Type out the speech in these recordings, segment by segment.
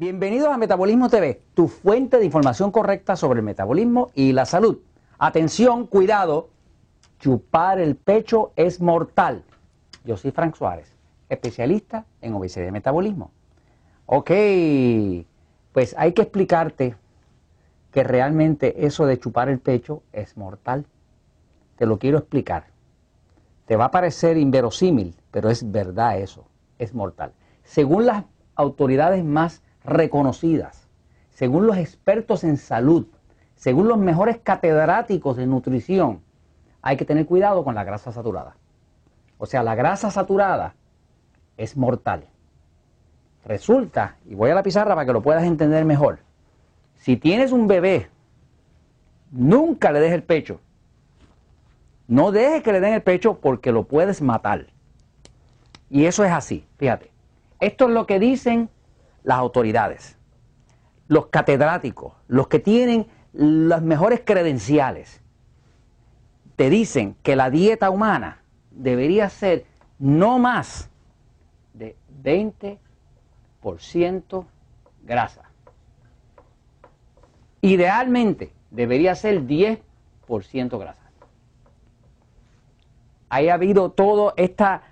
Bienvenidos a Metabolismo TV, tu fuente de información correcta sobre el metabolismo y la salud. Atención, cuidado, chupar el pecho es mortal. Yo soy Frank Suárez, especialista en obesidad y metabolismo. Ok, pues hay que explicarte que realmente eso de chupar el pecho es mortal. Te lo quiero explicar. Te va a parecer inverosímil, pero es verdad eso, es mortal. Según las autoridades más reconocidas, según los expertos en salud, según los mejores catedráticos de nutrición, hay que tener cuidado con la grasa saturada. O sea, la grasa saturada es mortal. Resulta, y voy a la pizarra para que lo puedas entender mejor, si tienes un bebé, nunca le des el pecho. No dejes que le den el pecho porque lo puedes matar. Y eso es así, fíjate. Esto es lo que dicen las autoridades, los catedráticos, los que tienen las mejores credenciales, te dicen que la dieta humana debería ser no más de 20% grasa. Idealmente debería ser 10% grasa. Ha habido toda esta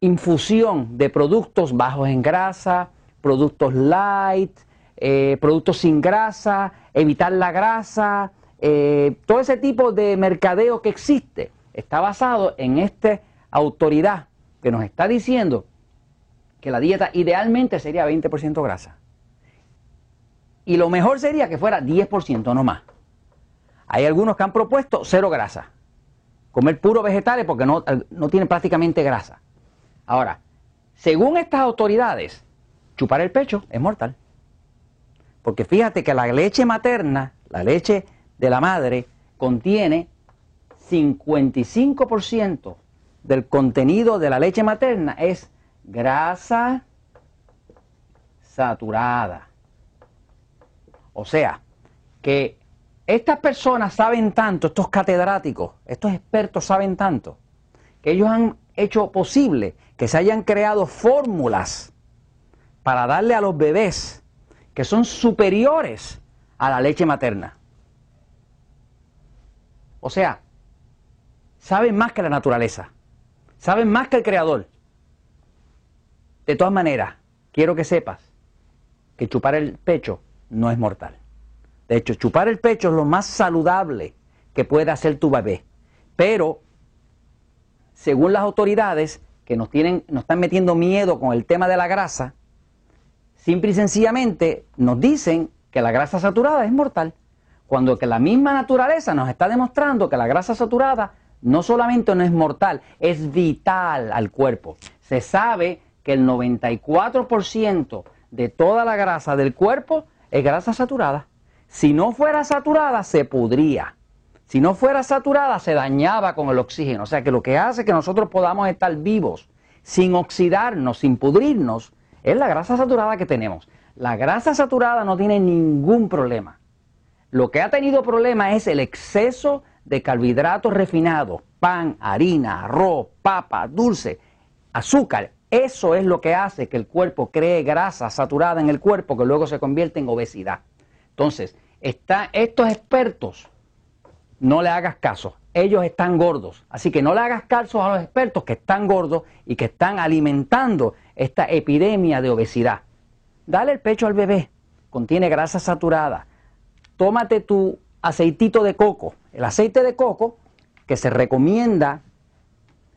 infusión de productos bajos en grasa, productos light, eh, productos sin grasa, evitar la grasa, eh, todo ese tipo de mercadeo que existe está basado en esta autoridad que nos está diciendo que la dieta idealmente sería 20% grasa. Y lo mejor sería que fuera 10%, no más. Hay algunos que han propuesto cero grasa. Comer puro vegetales porque no, no tienen prácticamente grasa. Ahora, según estas autoridades, chupar el pecho es mortal. Porque fíjate que la leche materna, la leche de la madre, contiene 55% del contenido de la leche materna es grasa saturada. O sea, que estas personas saben tanto, estos catedráticos, estos expertos saben tanto, que ellos han hecho posible que se hayan creado fórmulas para darle a los bebés que son superiores a la leche materna. O sea, saben más que la naturaleza, saben más que el creador. De todas maneras, quiero que sepas que chupar el pecho no es mortal. De hecho, chupar el pecho es lo más saludable que puede hacer tu bebé. Pero, según las autoridades que nos, tienen, nos están metiendo miedo con el tema de la grasa, Simple y sencillamente nos dicen que la grasa saturada es mortal, cuando que la misma naturaleza nos está demostrando que la grasa saturada no solamente no es mortal, es vital al cuerpo. Se sabe que el 94% de toda la grasa del cuerpo es grasa saturada. Si no fuera saturada, se pudría. Si no fuera saturada, se dañaba con el oxígeno. O sea que lo que hace que nosotros podamos estar vivos sin oxidarnos, sin pudrirnos, es la grasa saturada que tenemos. La grasa saturada no tiene ningún problema. Lo que ha tenido problema es el exceso de carbohidratos refinados, pan, harina, arroz, papa, dulce, azúcar. Eso es lo que hace que el cuerpo cree grasa saturada en el cuerpo que luego se convierte en obesidad. Entonces, estos expertos, no le hagas caso, ellos están gordos. Así que no le hagas caso a los expertos que están gordos y que están alimentando esta epidemia de obesidad. Dale el pecho al bebé, contiene grasa saturada. Tómate tu aceitito de coco. El aceite de coco, que se recomienda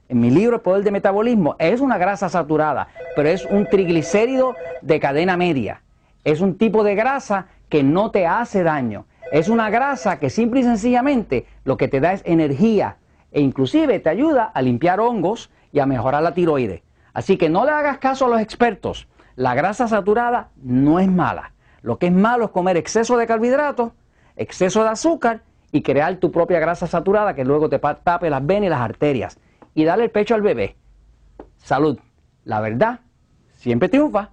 en mi libro El Poder de Metabolismo, es una grasa saturada, pero es un triglicérido de cadena media. Es un tipo de grasa que no te hace daño. Es una grasa que simple y sencillamente lo que te da es energía e inclusive te ayuda a limpiar hongos y a mejorar la tiroides. Así que no le hagas caso a los expertos. La grasa saturada no es mala. Lo que es malo es comer exceso de carbohidratos, exceso de azúcar y crear tu propia grasa saturada que luego te tape las venas y las arterias. Y darle el pecho al bebé. Salud. La verdad siempre triunfa.